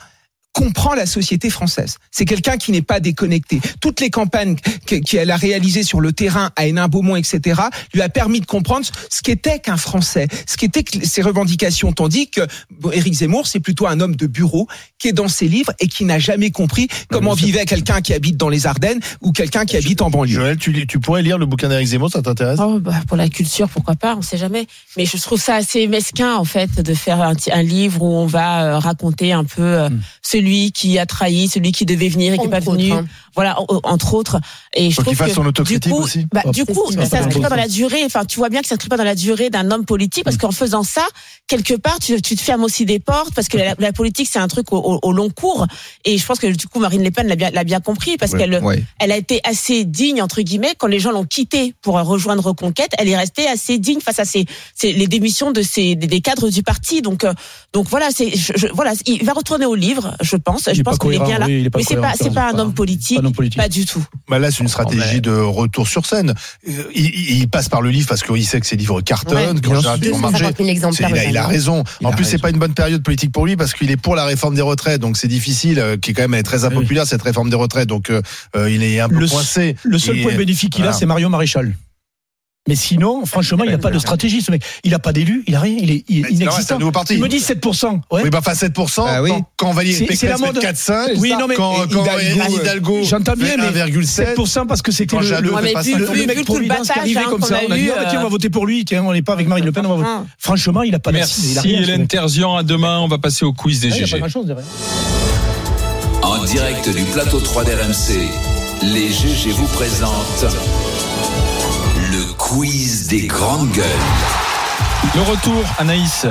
comprend la société française. C'est quelqu'un qui n'est pas déconnecté. Toutes les campagnes qu'elle a réalisées sur le terrain à Hénin-Beaumont, etc., lui a permis de comprendre ce qu'était qu'un Français, ce qu'étaient ses revendications. Tandis que bon, Éric Zemmour, c'est plutôt un homme de bureau qui est dans ses livres et qui n'a jamais compris comment vivait quelqu'un qui habite dans les Ardennes ou quelqu'un qui habite en banlieue. Joël, tu, pourrais lire le bouquin d'Éric Zemmour, ça t'intéresse? Oh, bah, pour la culture, pourquoi pas, on sait jamais. Mais je trouve ça assez mesquin, en fait, de faire un, livre où on va euh, raconter un peu euh, celui qui a trahi, celui qui devait venir et qui n'est pas autres, venu. hein. Voilà, en- entre autres. Et je qu'il trouve fasse que, son du autocritique coup, aussi. bah, Oh, du coup, ça, ça pas s'inscrit pas dans la durée. Enfin, tu vois bien que ça s'inscrit pas dans la durée d'un homme politique, parce qu'en faisant ça, quelque part, tu, tu te fermes aussi des portes, parce que la, la politique, c'est un truc au, au- au long cours. Et je pense que du coup, Marine Le Pen l'a bien, l'a bien compris, parce Ouais, qu'elle ouais. elle a été assez digne entre guillemets quand les gens l'ont quittée pour rejoindre Reconquête. Elle est restée assez digne face à ces, ces- les démissions de ces des, des cadres du parti. Donc euh, donc voilà, c'est je- je- voilà, il va retourner au livre, je pense. Je pense pas qu'il est bien là. oui, il est pas Mais c'est pas c'est pas un pas- homme politique, pas un homme politique. pas du tout. Bah là, c'est une stratégie de retour sur scène. Euh, Il, il- il passe par le livre parce qu'il sait que ses livres cartonnent, Ouais, qu'en bien général, ils vont 250 marcher. 000 C'est- exemplaires. Il a, il a aujourd'hui. raison. Il en a plus, c'est pas une bonne période politique pour lui parce qu'il est pour la réforme des retraites, donc c'est difficile, euh, qui est quand même elle est très impopulaire cette réforme des retraites, donc euh, il est un peu Le, coincé. le seul Et- point bénéfique qu'il a, c'est Marion Maréchal. Mais sinon, franchement, il n'y a pas de stratégie, ce mec. Il n'a pas d'élu, il a rien, il est, il est inexistant. un nouveau parti. Il me dit 7%. Ouais. Oui, bah pas 7%. Ah oui. Quand, quand Valérie C'est- c'est la Pécresse mode. fait 4,5. Oui, non, mais- quand, quand Hidalgo, Anne euh, Hidalgo J'entends bien, mais 1,7. 7% parce que c'était le, le, le mec Providence qui arrivait hein, comme ça. a On a dit, eu, ah, bah, tiens, on va euh, voter pour lui. Tiens, on n'est pas avec Marine Le Pen. On va voter. Franchement, il n'a pas d'assise. il a Merci Hélène. Terzian. À demain, on va passer au quiz des Ouais, Il n'y a pas GG. derrière. En direct du plateau 3 d'RMC, les GG vous présentent quiz des grandes gueules. Le retour, Anaïs.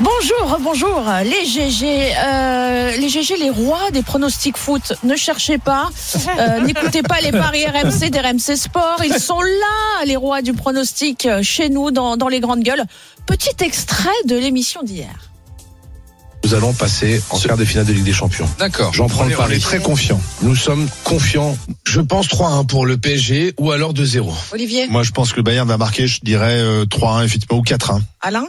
Bonjour, bonjour, les GG, euh, les GG, les rois des pronostics foot. Ne cherchez pas, euh, n'écoutez pas les paris RMC d'RMC Sport. Ils sont là, les rois du pronostic, euh, chez nous, dans, dans les grandes gueules. Petit extrait de l'émission d'hier. Nous allons passer en quart de finale de Ligue des Champions. D'accord. J'en prends le est, on pari. est très confiant. Nous sommes confiants. Je pense 3-1 pour le PSG ou alors 2-0. Olivier, Moi, je pense que le Bayern va marquer, je dirais euh, 3-1, effectivement, ou 4-1. Alain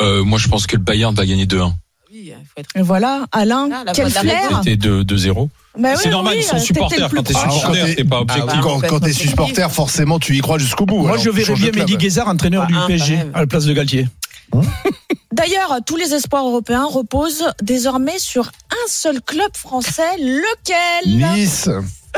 Euh, moi, je pense que le Bayern va gagner 2-1. Oui, il faut être voilà, Alain, Ah, quel flair C'était 2 2-0. Bah C'est oui, normal, oui, ils sont euh, supporters. Quand t'es supporter, Ah, t'es pas Ah, objectif. oui. quand quand t'es supporter, forcément, tu y crois jusqu'au bout. Moi, Alors, je verrais bien. Mehdi Guézard, entraîneur Ah, du un, PSG, à la place de Galtier. D'ailleurs, tous les espoirs européens reposent désormais sur un seul club français, lequel Nice.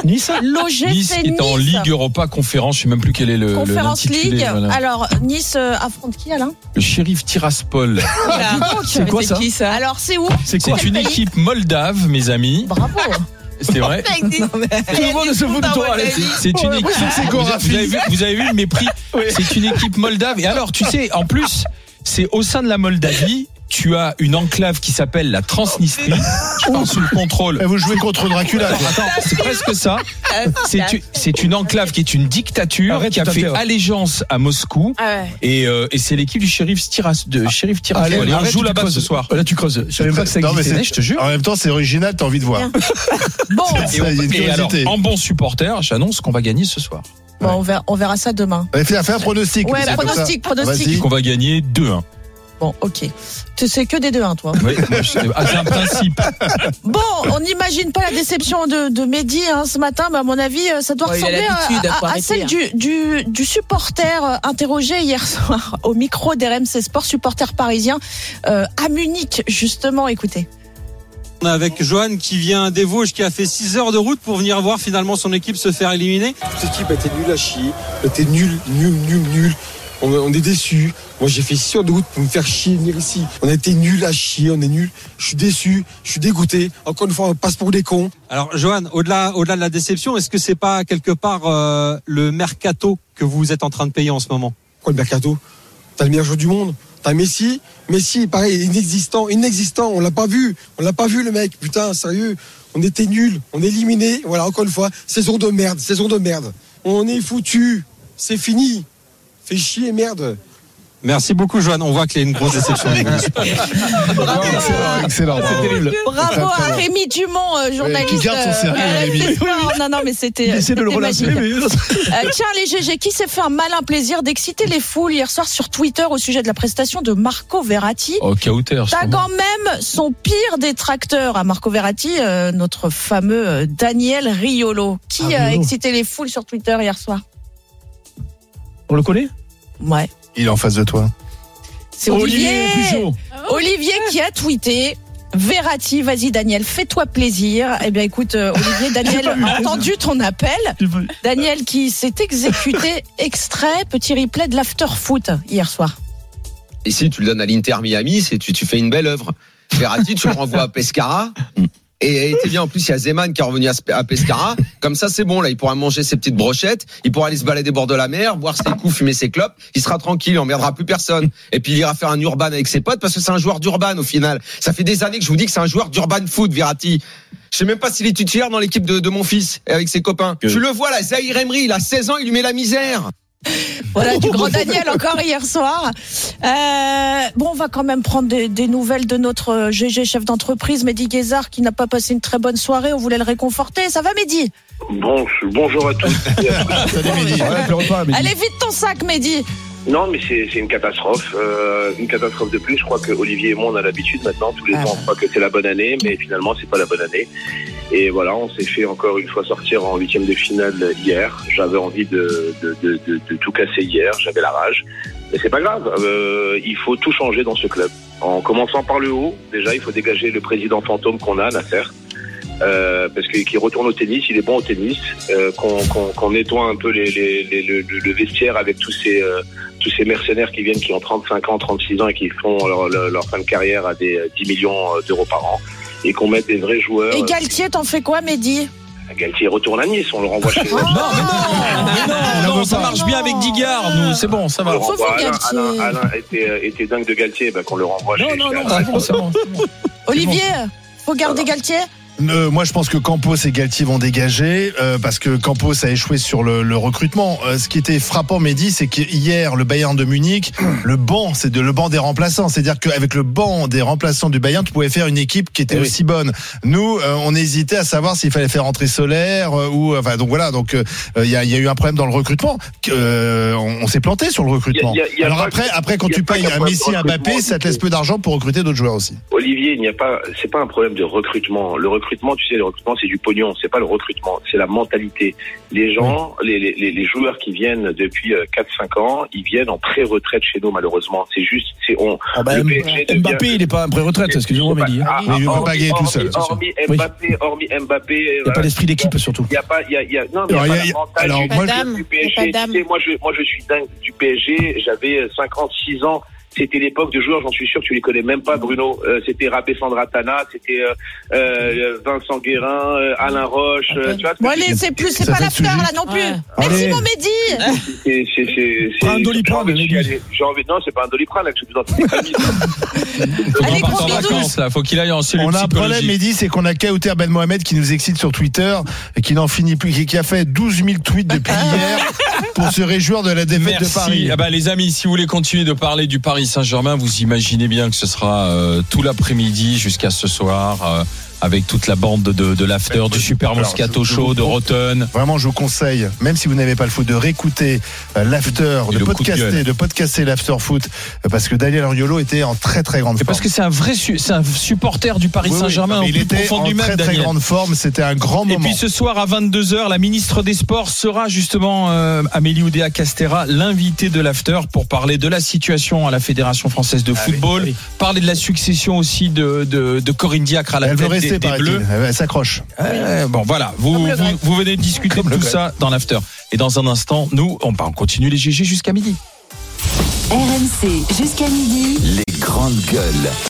Nice L'OGC Nice est en Ligue Europa Conférence, je sais même plus quel est le Conférence voilà. Alors, Nice euh, affronte qui, Alain? Le shérif Tiraspol. C'est quoi ça? qui ça? Alors, c'est où? C'est quoi? C'est une équipe moldave, mes amis. Bravo C'est vrai. Tout le monde se fout de toi, Alex. C'est une équipe. avez vu, vous avez vu le mépris. C'est une équipe moldave. Et alors, tu sais, en plus, c'est au sein de la Moldavie. Tu as une enclave qui s'appelle la Transnistrie, je pense sous le contrôle. Et vous jouez contre Dracula. c'est presque ça. C'est une- C'est une enclave qui est une dictature Arrête qui a fait allégeance à Moscou. Ah ouais. Et, euh, et c'est l'équipe du shérif Tiras, de shérif Tiraspol. Allez, on arrête, joue là-bas ce soir. Là, tu creuses. Je savais pas que ça Non, mais existait. c'est- je te jure. En même temps, c'est original, t'as envie de voir. Bon, Et, on- et alors, en bon supporter, j'annonce qu'on va gagner ce soir. Bon, on, verra, on verra ça demain. Allez, fais, un pronostic. Ouais, pronostic, pronostic. Vas-y. Qu'on va gagner 2-1. Bon, ok. Tu sais que des 2-1, toi. Oui, je ah, c'est un principe. Bon, on n'imagine pas la déception de, de Mehdi hein, ce matin, mais à mon avis, euh, ça doit Ouais, a ressembler à, celle hein. du, du, du supporter euh, interrogé hier soir au micro d'RMC Sport, supporter parisien euh, à Munich, justement. Écoutez. On est avec Johan qui vient des Vosges, qui a fait 6 heures de route pour venir voir finalement son équipe se faire éliminer. Cette équipe était nulle à chier, elle était nulle, nulle, nulle, nulle. On, on est déçus. Moi, j'ai fait 6 heures de route pour me faire chier, venir ici. On a été nuls à chier, on est nuls. Je suis déçu, je suis dégoûté. Encore une fois, on passe pour des cons. Alors Johan, au-delà au-delà de la déception, est-ce que c'est pas quelque part euh, le mercato que vous êtes en train de payer en ce moment? Quoi, le mercato? T'as le meilleur joueur du monde? T'as Messi Messi, pareil, inexistant, inexistant. On l'a pas vu. On l'a pas vu, le mec. Putain, sérieux. On était nuls. On est éliminés. Voilà, encore une fois, saison de merde, saison de merde. On est foutu. C'est fini. Fais chier, merde. Merci beaucoup, Joanne. On voit qu'il y a une grosse déception. Excellent, excellent. C'est terrible. Bravo à Rémi Dumont, euh, journaliste. qui garde son sérieux, euh, Rémi. RMC Sport. Non, non, mais c'était. J'essaie de le c'était relancer, magique. mais. Euh, tiens, les GG, qui s'est fait un malin plaisir d'exciter les foules hier soir sur Twitter au sujet de la prestation de Marco Verratti Oh, Kauter, T'as sûrement. quand même son pire détracteur à Marco Verratti, euh, notre fameux euh, Daniel Riolo. Qui Ah, a Riolo. excité les foules sur Twitter hier soir? On le connaît? Ouais. Il est en face de toi. C'est Olivier. Peugeot. Olivier qui a tweeté. Verratti, vas-y Daniel, fais-toi plaisir. Eh bien écoute euh, Olivier, Daniel a entendu ton appel. Daniel qui s'est exécuté extrait, petit replay de l'after foot hier soir. Et si tu le donnes à l'Inter Miami, c'est tu, tu fais une belle œuvre. Verratti, tu le renvoies à Pescara. Et, et t'es bien, en plus, il y a Zeman qui est revenu à, Pescara. Comme ça, c'est bon, là, il pourra manger ses petites brochettes, il pourra aller se balader bord de la mer, boire ses coups, fumer ses clopes, il sera tranquille, il emmerdera plus personne. Et puis, il ira faire un urban avec ses potes parce que c'est un joueur d'urban, au final. Ça fait des années que je vous dis que c'est un joueur d'urban foot, Verratti. Je sais même pas s'il est titulaire dans l'équipe de, de mon fils, et avec ses copains. Tu le vois, là, Zahir Emery, il a 16 ans, il lui met la misère. Voilà, du grand Daniel encore hier soir. Euh, bon, on va quand même prendre des, des nouvelles de notre euh, GG chef d'entreprise, Mehdi Guézard, qui n'a pas passé une très bonne soirée. On voulait le réconforter. Ça va, Mehdi? Bon, bonjour à tous. Allez, vite ton sac, Mehdi. Non, mais c'est c'est une catastrophe. Euh, une catastrophe de plus. Je crois que Olivier et moi, on a l'habitude maintenant. Tous les Ah. ans, on croit que c'est la bonne année, mais finalement, c'est pas la bonne année. Et voilà, on s'est fait encore une fois sortir en huitième de finale hier. J'avais envie de, de, de, de, de tout casser hier. J'avais la rage. Mais c'est pas grave. Euh, il faut tout changer dans ce club. En commençant par le haut, déjà, il faut dégager le président fantôme qu'on a, Nasser. Euh, parce que- qu'il retourne au tennis, il est bon au tennis, euh, qu'on nettoie un peu les, les- les- le, le- le vestiaire avec tous ces euh, tous ces mercenaires qui viennent, qui ont 35 ans, 36 ans et qui font leur, leur, leur fin de carrière à des euh, 10 millions d'euros par an, et qu'on mette des vrais joueurs. Et Galtier, t'en fais quoi, Mehdi? Galtier retourne à Nice, on le renvoie chez Non, non, ça marche bien avec Digard, nous, c'est bon, ça On va. le renvoie. Alain, Alain- Alain était, était dingue de Galtier, ben, qu'on le renvoie chez, non, chez non, Alain. c'est bon, c'est bon. Olivier, faut garder Galtier? Euh, moi, je pense que Campos et Galtier vont dégager euh, parce que Campos a échoué sur le, le recrutement. Euh, ce qui était frappant, Mehdi, c'est qu'hier, le Bayern de Munich, le banc, c'est de le banc des remplaçants. C'est-à-dire qu'avec le banc des remplaçants du Bayern, tu pouvais faire une équipe qui était Eh oui. aussi bonne. Nous, euh, on hésitait à savoir s'il fallait faire entrer Solaire euh, ou enfin donc voilà. Donc euh, il y, y a eu un problème dans le recrutement. Euh, on on s'est planté sur le recrutement. Il y a- il y a Alors après, que- après quand tu payes un Messi, un Mbappé, ça te laisse peu d'argent pour recruter d'autres joueurs aussi. Olivier, il n'y a pas, c'est pas un problème de recrutement. Le recrutement, tu sais, le recrutement, c'est du pognon. C'est pas le recrutement, c'est la mentalité. Les gens, les, les, les- les joueurs qui viennent depuis euh, 4-5 ans, ils viennent en pré-retraite chez nous, malheureusement. C'est juste, c'est on. Ah bah, le PSG devient- Mbappé, il n'est pas un pré-retraite, excusez-moi, Mehdi. hein. Ah, Mais il hormis- pas gagner tout seul. Hormis Oui. Mbappé, hormis Mbappé. Il n'y a pas d'esprit d'équipe, surtout. Il y a pas, il y a, il y a, non, mais il y a Alors, pas il y a- la mentale alors, du, moi, du je- PSG. Tu sais, moi, je, moi, je suis dingue du PSG. J'avais 56 ans. C'était l'époque de joueurs, j'en suis sûr, tu les connais même pas, Bruno. Euh, c'était Rabé Sandratana, c'était euh, euh, Vincent Guérin, euh, Alain Roche. tu vois, Bon, allez, c'est plus, c'est pas l'after là non plus. Ouais. Merci, Allez. mon Mehdi. c'est, un Doliprane, j'ai envie envie, non, c'est pas un doliprane, là, que je suis dans. Faut Allez, gros en bisous. vacances, là. Faut qu'il aille en cellule On a un problème. Mehdi, c'est qu'on a Kauter Ben Mohamed qui nous excite sur Twitter et qui n'en finit plus, qui- qui a fait 12 000 tweets depuis hier pour se réjouir de la défaite de Paris. Merci. Ah bah, les amis, si vous voulez continuer de parler du Paris Saint-Germain, vous imaginez bien que ce sera euh, tout l'après-midi jusqu'à ce soir. euh, avec toute la bande de, de l'after, du Super Moscato Show, de Rotten. Vraiment, je vous conseille, même si vous n'avez pas le foot, de réécouter euh, l'after, Et de le coup de podcaster, de podcaster l'after foot, euh, parce que Daniel Ariolo était en très très grande Et forme. parce que c'est un vrai c'est un supporter du Paris Oui, Saint-Germain il plus était en du très très grande forme. C'était un grand Et moment. puis ce soir à 22h, la ministre des Sports sera justement euh, Amélie Oudéa Castera, l'invitée de l'after pour parler de la situation à la Fédération française de Ah football, parler de la succession aussi de, de, de Corinne Diacre à la Elle tête des, rester, des paraît-il. Bleus. Elle s'accroche. Euh, bon voilà, vous, vous, venez de discuter Comme de tout ça dans l'after. Et dans un instant, nous, on, bah, on continue les GG jusqu'à midi. RMC jusqu'à midi. Les grandes gueules.